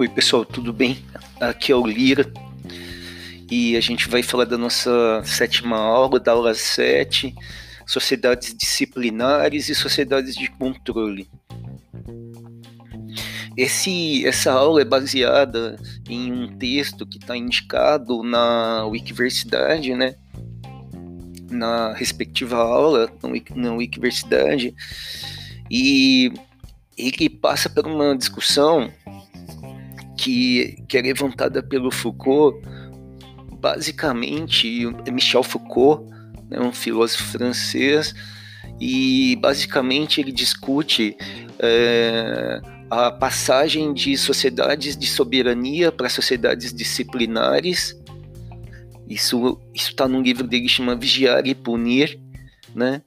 Oi, pessoal, tudo bem? Aqui é o Lira e a gente vai falar da nossa sétima aula, da aula 7, sociedades disciplinares e sociedades de controle. Esse, essa aula é baseada em um texto que está indicado na Wikiversidade, né? Na respectiva aula, na Wikiversidade, e ele passa por uma discussão que, que é levantada pelo Foucault, basicamente, Michel Foucault, né, um filósofo francês, e basicamente ele discute é, a passagem de sociedades de soberania para sociedades disciplinares. Isso está num livro dele chama Vigiar e Punir, né?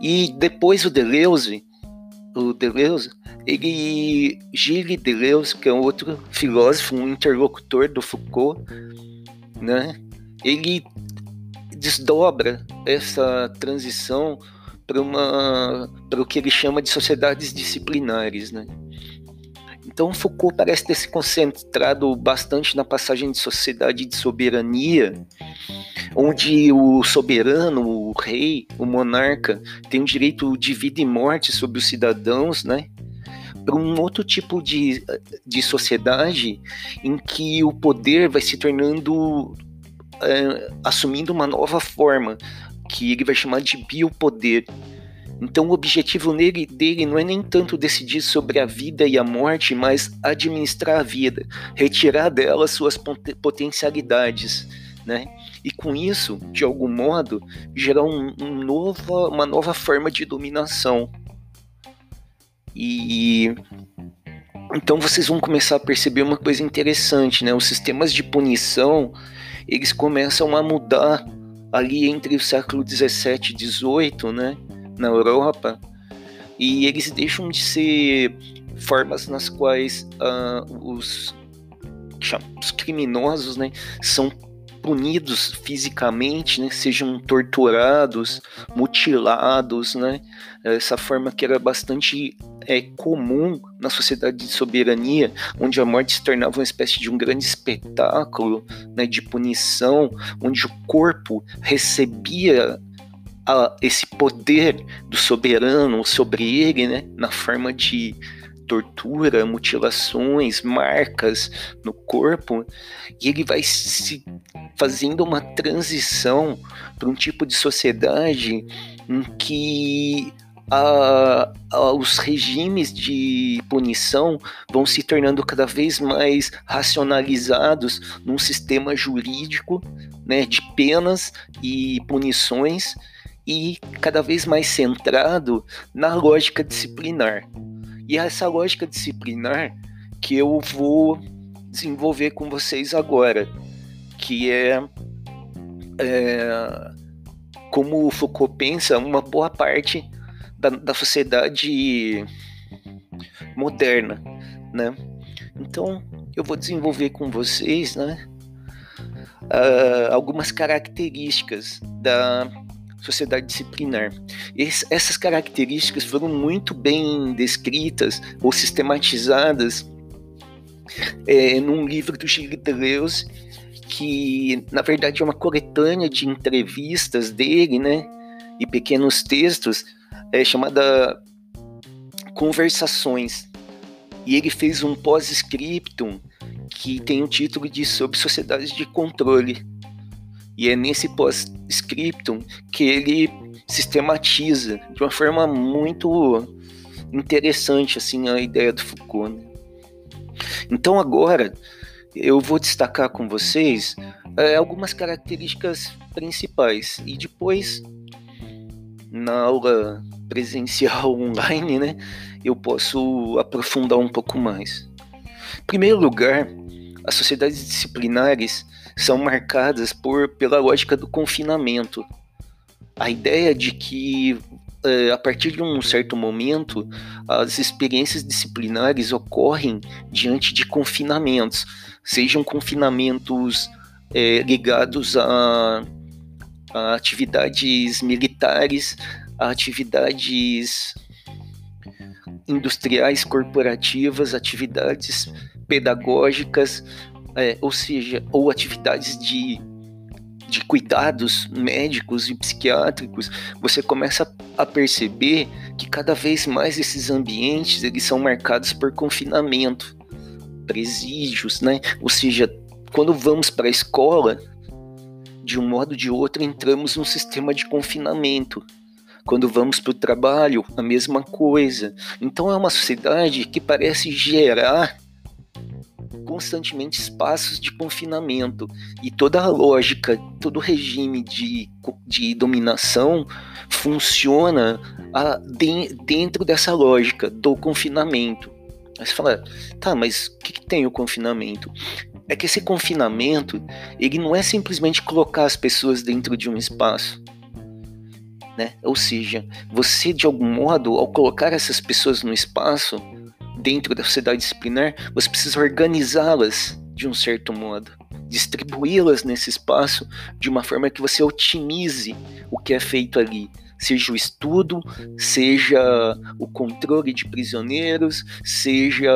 E depois o Deleuze, o Deleuze, ele, Gilles Deleuze, que é outro filósofo, um interlocutor do Foucault, né? Ele desdobra essa transição para uma para o que ele chama de sociedades disciplinares, né? Então Foucault parece ter se concentrado bastante na passagem de sociedade de soberania, onde o soberano, o rei, o monarca tem o direito de vida e morte sobre os cidadãos, né? Para um outro tipo de, de sociedade em que o poder vai se tornando é, assumindo uma nova forma, que ele vai chamar de biopoder. Então, o objetivo nele, dele não é nem tanto decidir sobre a vida e a morte, mas administrar a vida, retirar dela suas potencialidades, né? E com isso, de algum modo, gerar um, um uma nova forma de dominação. E então vocês vão começar a perceber uma coisa interessante, né? Os sistemas de punição eles começam a mudar ali entre o século 17 e 18, né? Na Europa e eles deixam de ser formas nas quais uh, os, os criminosos, né, são punidos fisicamente, né, sejam torturados, mutilados, né, essa forma que era bastante é, comum na sociedade de soberania, onde a morte se tornava uma espécie de um grande espetáculo né, de punição, onde o corpo recebia a, esse poder do soberano sobre ele, né, na forma de tortura, mutilações, marcas no corpo, e ele vai se fazendo uma transição para um tipo de sociedade em que a, a, os regimes de punição vão se tornando cada vez mais racionalizados num sistema jurídico né, de penas e punições e cada vez mais centrado na lógica disciplinar. E é essa lógica disciplinar que eu vou desenvolver com vocês agora, que é, é como o Foucault pensa, uma boa parte da, da sociedade moderna, né? Então, eu vou desenvolver com vocês, né, uh, algumas características da sociedade disciplinar. Esse, essas características foram muito bem descritas ou sistematizadas é, num livro do Gilles Deleuze, que na verdade é uma coletânea de entrevistas dele, né, e pequenos textos, é, chamada Conversações. E ele fez um pós-scriptum que tem o título de Sobre Sociedades de Controle. E é nesse pós-scriptum que ele sistematiza de uma forma muito interessante assim a ideia do Foucault. Né? Então agora eu vou destacar com vocês é, algumas características principais e depois na aula presencial online, né, eu posso aprofundar um pouco mais. Em primeiro lugar, as sociedades disciplinares são marcadas por, pela lógica do confinamento. A ideia de que, é, a partir de um certo momento, as experiências disciplinares ocorrem diante de confinamentos, sejam confinamentos é, ligados a, a atividades militares, a atividades industriais corporativas, atividades pedagógicas, é, ou seja, ou atividades de, de cuidados médicos e psiquiátricos, você começa a perceber que cada vez mais esses ambientes eles são marcados por confinamento, presídios, né? Ou seja, quando vamos para a escola, de um modo ou de outro entramos num sistema de confinamento. Quando vamos para o trabalho, a mesma coisa. Então é uma sociedade que parece gerar constantemente espaços de confinamento e toda a lógica, todo o regime de, de dominação funciona a, de, dentro dessa lógica do confinamento. Aí você fala, tá, mas o que, que tem o confinamento? É que esse confinamento, ele não é simplesmente colocar as pessoas dentro de um espaço. Né? Ou seja, você de algum modo, ao colocar essas pessoas no espaço, dentro da sociedade disciplinar, você precisa organizá-las de um certo modo, distribuí-las nesse espaço de uma forma que você otimize o que é feito ali, seja o estudo, seja o controle de prisioneiros, seja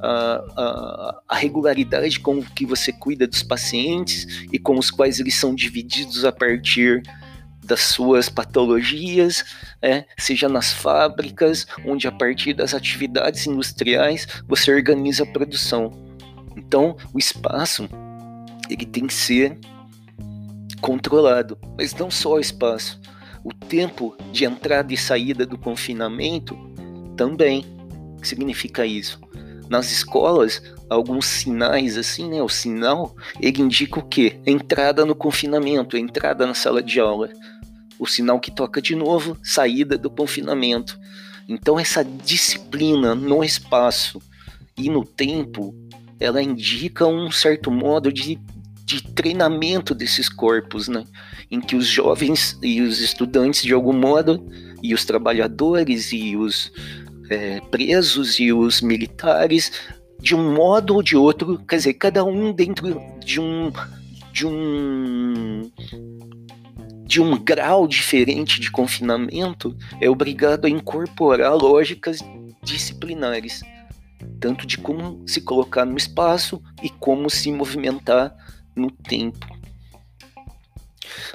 a, a, a, regularidade com que você cuida dos pacientes e com os quais eles são divididos a partir das suas patologias, é, seja nas fábricas, onde a partir das atividades industriais você organiza a produção. Então, o espaço ele tem que ser controlado, mas não só o espaço, o tempo de entrada e saída do confinamento também. O que significa isso? Nas escolas, alguns sinais assim, né? O sinal, ele indica o quê? Entrada no confinamento, entrada na sala de aula o sinal que toca de novo, saída do confinamento. Então essa disciplina no espaço e no tempo, ela indica um certo modo de, de treinamento desses corpos, né? Em que os jovens e os estudantes, de algum modo, e os trabalhadores e os é, presos e os militares, de um modo ou de outro, quer dizer, cada um dentro de um de um de um grau diferente de confinamento é obrigado a incorporar lógicas disciplinares, tanto de como se colocar no espaço e como se movimentar no tempo.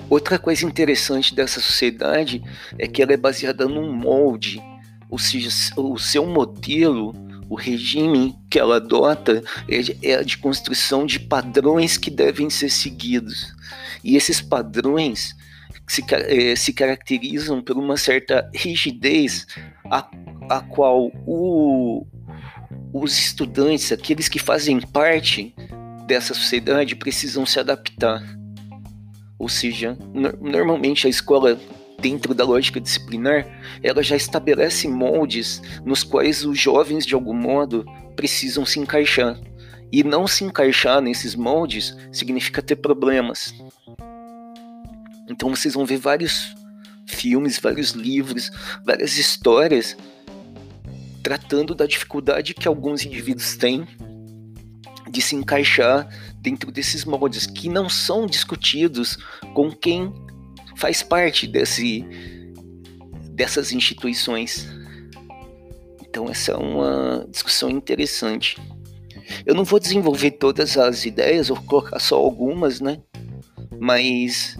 Outra coisa interessante dessa sociedade é que ela é baseada num molde, ou seja, o seu modelo, o regime que ela adota é, é de construção de padrões que devem ser seguidos. E esses padrões se, eh, se caracterizam por uma certa rigidez a, a qual o, os estudantes, aqueles que fazem parte dessa sociedade, precisam se adaptar. Ou seja, no, normalmente a escola, dentro da lógica disciplinar, ela já estabelece moldes nos quais os jovens, de algum modo, precisam se encaixar. E não se encaixar nesses moldes significa ter problemas. Então vocês vão ver vários filmes, vários livros, várias histórias tratando da dificuldade que alguns indivíduos têm de se encaixar dentro desses moldes que não são discutidos com quem faz parte desse, dessas instituições. Então essa é uma discussão interessante. Eu não vou desenvolver todas as ideias, vou colocar só algumas, né? Mas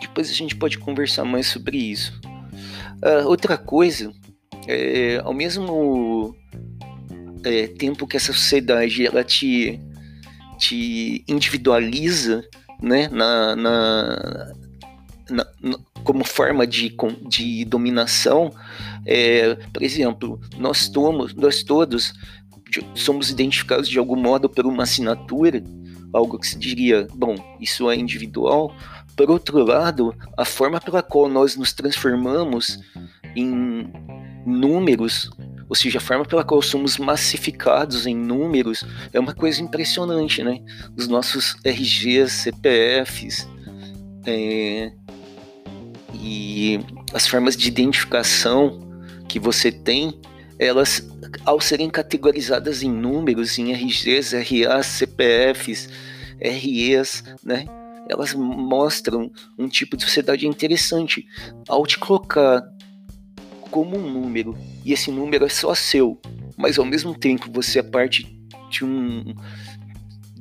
depois a gente pode conversar mais sobre isso. Uh, outra coisa, é, ao mesmo é, tempo que essa sociedade ela te, te individualiza né, na, na, na, na como forma de, de dominação, é, por exemplo, nós, tomos, nós todos somos identificados de algum modo por uma assinatura, algo que se diria, bom, isso é individual, por outro lado, a forma pela qual nós nos transformamos em números, ou seja, a forma pela qual somos massificados em números, é uma coisa impressionante, né? Os nossos RGs, CPFs, é, e as formas de identificação que você tem, elas, ao serem categorizadas em números, em RGs, RAs, CPFs, REs, né? elas mostram um tipo de sociedade interessante ao te colocar como um número e esse número é só seu, mas ao mesmo tempo você é parte de um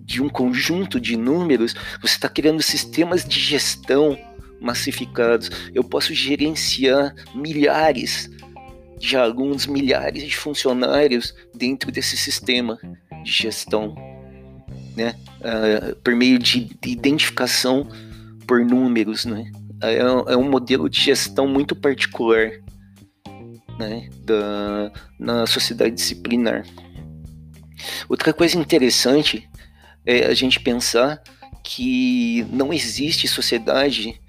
de um conjunto de números, você está criando sistemas de gestão massificados. Eu posso gerenciar milhares de alunos, milhares de funcionários dentro desse sistema de gestão, né? Uh, por meio de, de, identificação por números, né? É, é, um modelo de gestão muito particular, né? Da, na sociedade disciplinar. Outra coisa interessante é a gente pensar que não existe sociedade,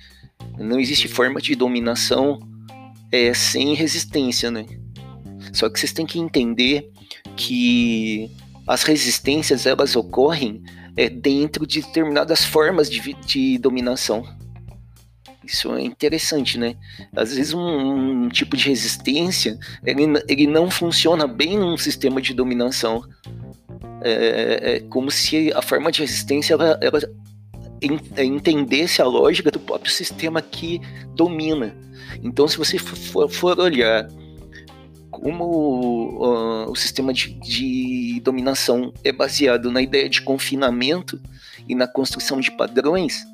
não existe forma de dominação é, sem resistência, né? Só que vocês têm que entender que as resistências elas ocorrem é, dentro de determinadas formas de, de dominação. Isso é interessante, né? Às vezes um, um, tipo de resistência ele, ele não funciona bem num sistema de dominação. É, é como se a forma de resistência ela, ela é, entendesse a lógica do próprio sistema que domina. Então, se você for, for olhar como uh, o sistema de, de, dominação é baseado na ideia de confinamento e na construção de padrões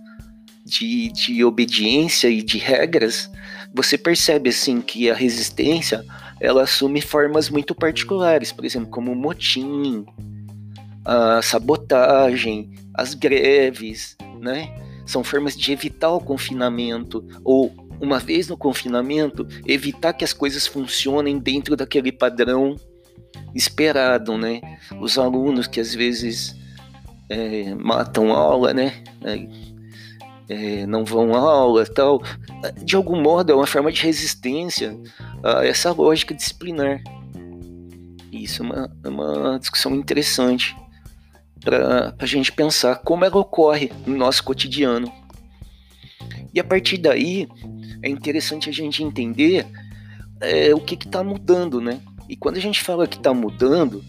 de, de obediência e de regras, você percebe assim que a resistência ela assume formas muito particulares, por exemplo, como o motim, a sabotagem, as greves, né? São formas de evitar o confinamento ou uma vez no confinamento, evitar que as coisas funcionem dentro daquele padrão esperado, né? Os alunos que às vezes é, matam aula, né? É, é, não vão à aula tal. De algum modo é uma forma de resistência a essa lógica disciplinar. Isso é uma, é uma discussão interessante para a gente pensar como ela ocorre no nosso cotidiano. E a partir daí é interessante a gente entender é, o que está mudando, né? E quando a gente fala que está mudando,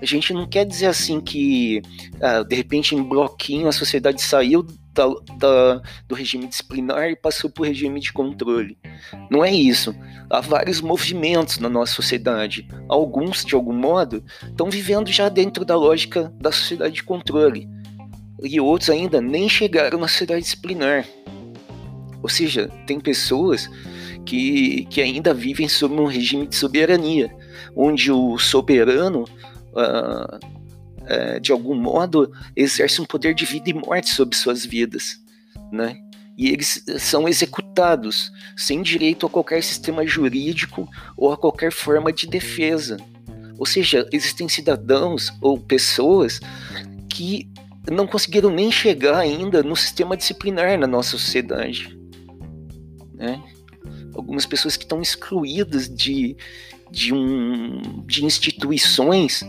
a gente não quer dizer assim que ah, de repente em bloquinho a sociedade saiu da, da, do regime disciplinar e passou para o regime de controle. Não é isso. Há vários movimentos na nossa sociedade. Alguns, de algum modo, estão vivendo já dentro da lógica da sociedade de controle. E outros ainda nem chegaram na sociedade disciplinar. Ou seja, tem pessoas que, que ainda vivem sob um regime de soberania, onde o soberano. Uh, é, de algum modo, exerce um poder de vida e morte sobre suas vidas, né? E eles são executados sem direito a qualquer sistema jurídico ou a qualquer forma de defesa. Ou seja, existem cidadãos ou pessoas que não conseguiram nem chegar ainda no sistema disciplinar na nossa sociedade. Né? Algumas pessoas que estão excluídas de, de, um, de instituições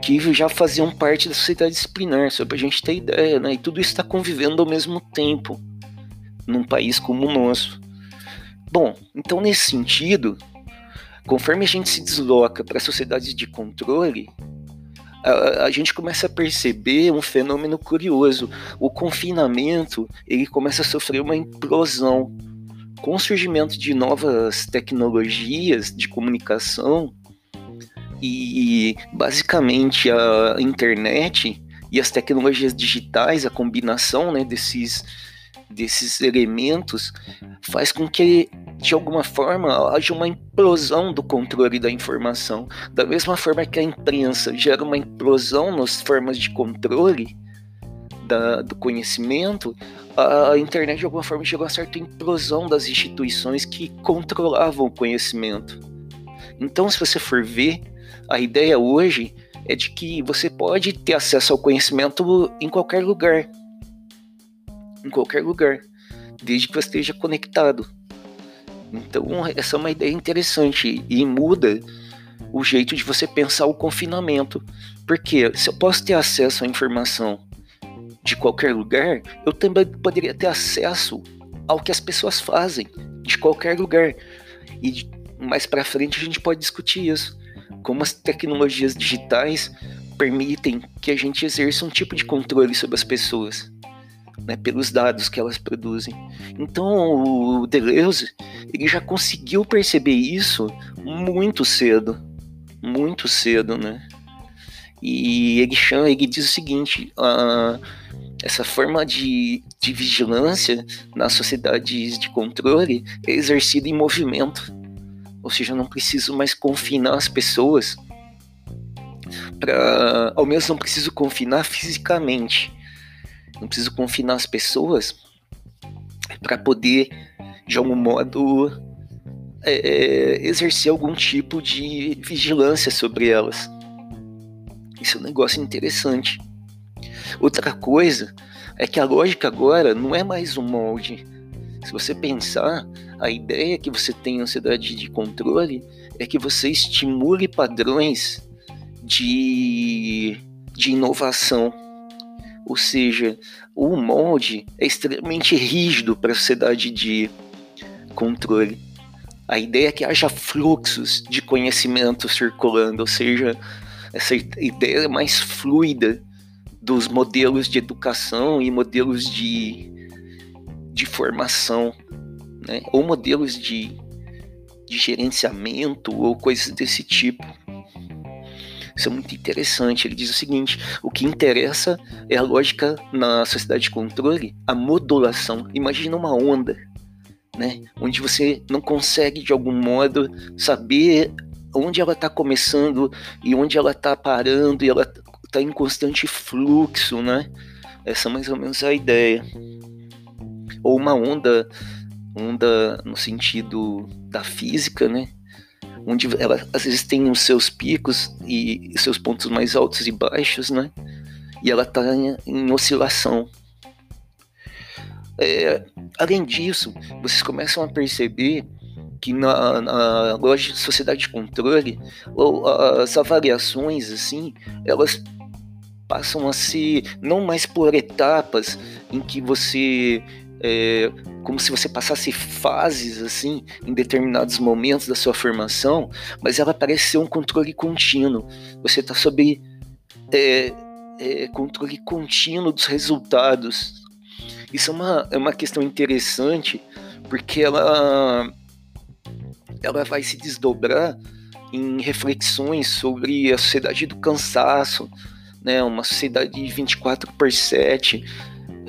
que já faziam parte da sociedade disciplinar, só para a gente ter ideia, né? E tudo isso está convivendo ao mesmo tempo num país como o nosso. Bom, então nesse sentido, conforme a gente se desloca para sociedades de controle, a, a, gente começa a perceber um fenômeno curioso. O confinamento ele começa a sofrer uma implosão. Com o surgimento de novas tecnologias de comunicação, e basicamente a internet e as tecnologias digitais, a combinação né, desses, desses elementos, faz com que, de alguma forma, haja uma implosão do controle da informação. Da mesma forma que a imprensa gera uma implosão nas formas de controle da, do conhecimento, a internet, de alguma forma, gerou uma certa implosão das instituições que controlavam o conhecimento. Então, se você for ver, a ideia hoje é de que você pode ter acesso ao conhecimento em qualquer lugar. Em qualquer lugar. Desde que você esteja conectado. Então, essa é uma ideia interessante e muda o jeito de você pensar o confinamento. Porque se eu posso ter acesso à informação de qualquer lugar, eu também poderia ter acesso ao que as pessoas fazem de qualquer lugar. E mais para frente a gente pode discutir isso como as tecnologias digitais permitem que a gente exerça um tipo de controle sobre as pessoas, né, pelos dados que elas produzem. Então o Deleuze ele já conseguiu perceber isso muito cedo, muito cedo, né? E ele chama, ele diz o seguinte: uh, essa forma de, de vigilância nas sociedades de controle é exercida em movimento. Ou seja, eu não preciso mais confinar as pessoas para ao menos não preciso confinar fisicamente. Não preciso confinar as pessoas para poder de algum modo é, é, exercer algum tipo de vigilância sobre elas. Isso é um negócio interessante. Outra coisa é que a lógica agora não é mais um molde. Se você pensar, a ideia que você tem em ansiedade de controle é que você estimule padrões de, de inovação. Ou seja, o molde é extremamente rígido para a sociedade de controle. A ideia é que haja fluxos de conhecimento circulando, ou seja, essa ideia mais fluida dos modelos de educação e modelos de, de formação, né? ou modelos de, de gerenciamento ou coisas desse tipo. Isso é muito interessante. Ele diz o seguinte: o que interessa é a lógica na sociedade de controle, a modulação. Imagina uma onda, né? Onde você não consegue de algum modo saber onde ela está começando e onde ela está parando, e ela está em constante fluxo, né? Essa é mais ou menos a ideia. Ou uma onda, onda no sentido da física, né? Onde ela às vezes tem os seus picos e seus pontos mais altos e baixos, né? E ela está em, em oscilação. É, além disso, vocês começam a perceber que na, na loja de sociedade de controle, as avaliações, assim, elas passam a ser não mais por etapas em que você é, como se você passasse fases assim em determinados momentos da sua formação, mas ela parece ser um controle contínuo. Você está sob é, é, controle contínuo dos resultados. Isso é uma, é uma questão interessante porque ela ela vai se desdobrar em reflexões sobre a sociedade do cansaço, né? Uma sociedade de 24 por 7,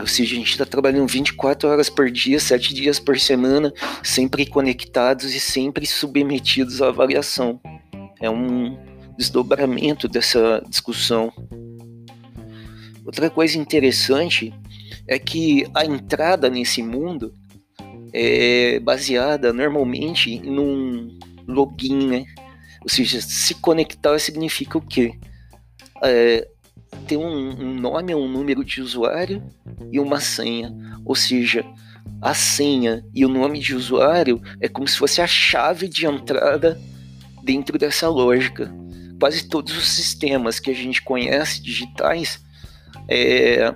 ou seja, a gente está trabalhando 24 horas por dia, 7 dias por semana, sempre conectados e sempre submetidos à avaliação. É um desdobramento dessa discussão. Outra coisa interessante é que a entrada nesse mundo é baseada normalmente num login, né? Ou seja, se conectar significa o quê? É, ter um, um nome, um número de usuário e uma senha. Ou seja, a senha e o nome de usuário é como se fosse a chave de entrada dentro dessa lógica. Quase todos os sistemas que a gente conhece digitais é,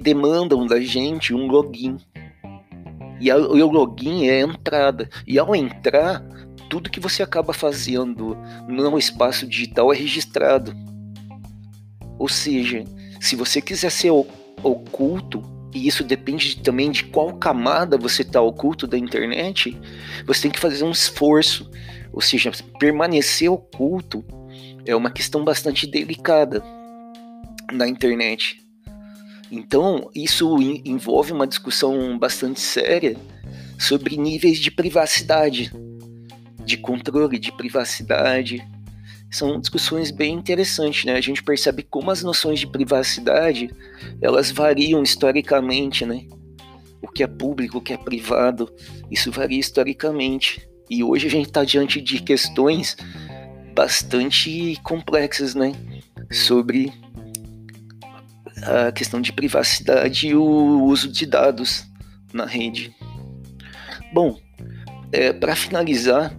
demandam da gente um login. E a, o login é a entrada. E ao entrar, tudo que você acaba fazendo no espaço digital é registrado. Ou seja, se você quiser ser oculto, e isso depende também de qual camada você está oculto da internet, você tem que fazer um esforço. Ou seja, permanecer oculto é uma questão bastante delicada na internet. Então, isso envolve uma discussão bastante séria sobre níveis de privacidade, de controle de privacidade, são discussões bem interessantes, né? A gente percebe como as noções de privacidade elas variam historicamente, né? O que é público, o que é privado, isso varia historicamente. E hoje a gente está diante de questões bastante complexas, né? Sobre a questão de privacidade e o uso de dados na rede. Bom, é, para finalizar,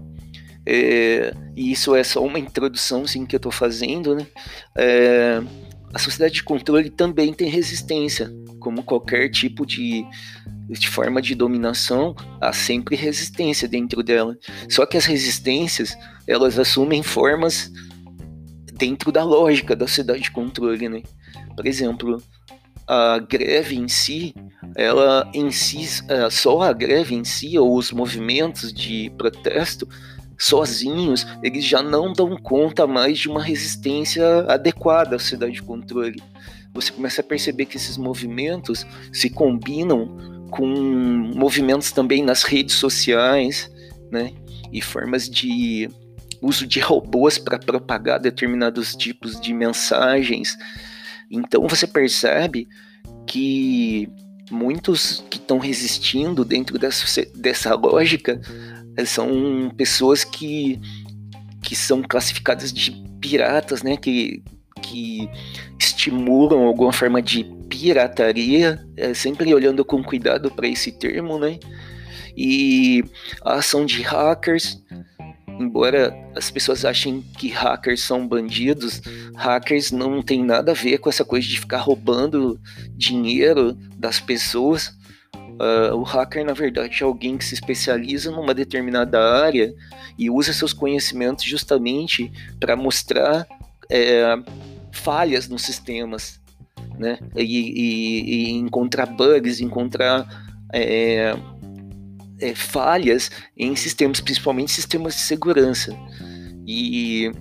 é, e isso é só uma introdução sim, que eu estou fazendo, né? É, a sociedade de controle também tem resistência, como qualquer tipo de, de forma de dominação, há sempre resistência dentro dela. Só que as resistências, elas assumem formas dentro da lógica da sociedade de controle, né? Por exemplo, a greve em si, ela em si, é, só a greve em si, ou os movimentos de protesto, sozinhos, eles já não dão conta mais de uma resistência adequada à sociedade de controle. Você começa a perceber que esses movimentos se combinam com movimentos também nas redes sociais, né? E formas de uso de robôs para propagar determinados tipos de mensagens. Então você percebe que muitos que estão resistindo dentro dessa, dessa lógica são pessoas que, que são classificadas de piratas, né? Que, que estimulam alguma forma de pirataria, é, sempre olhando com cuidado para esse termo, né? E a ação de hackers, embora as pessoas achem que hackers são bandidos, hackers não tem nada a ver com essa coisa de ficar roubando dinheiro das pessoas. Uh, o hacker, na verdade, é alguém que se especializa numa determinada área e usa seus conhecimentos justamente para mostrar é, falhas nos sistemas, né? E, e, e encontrar bugs, encontrar é, é, falhas em sistemas, principalmente sistemas de segurança. E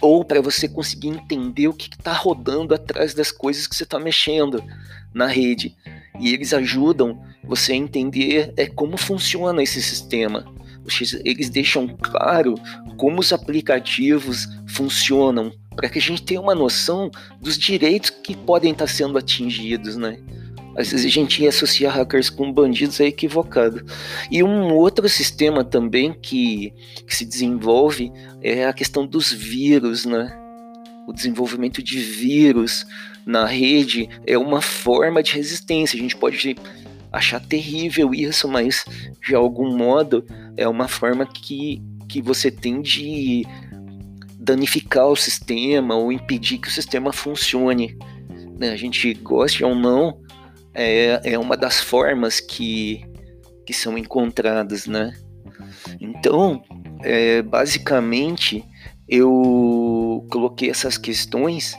ou para você conseguir entender o que está rodando atrás das coisas que você está mexendo na rede. E eles ajudam você a entender é, como funciona esse sistema. Eles deixam claro como os aplicativos funcionam, para que a gente tenha uma noção dos direitos que podem estar sendo atingidos, né? Às vezes a gente associa hackers com bandidos é equivocado. E um outro sistema também que, que se desenvolve é a questão dos vírus, né? O desenvolvimento de vírus na rede é uma forma de resistência. A gente pode achar terrível isso, mas de algum modo é uma forma que, que você tem de danificar o sistema ou impedir que o sistema funcione. Né? A gente goste ou não, é, é uma das formas que, que são encontradas, né? Então, é, basicamente, eu coloquei essas questões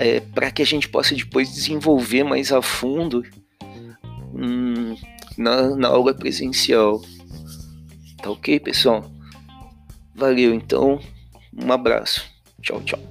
é, para que a gente possa depois desenvolver mais a fundo hum, na, na aula presencial. Tá ok, pessoal? Valeu, então. Um abraço. Tchau, tchau.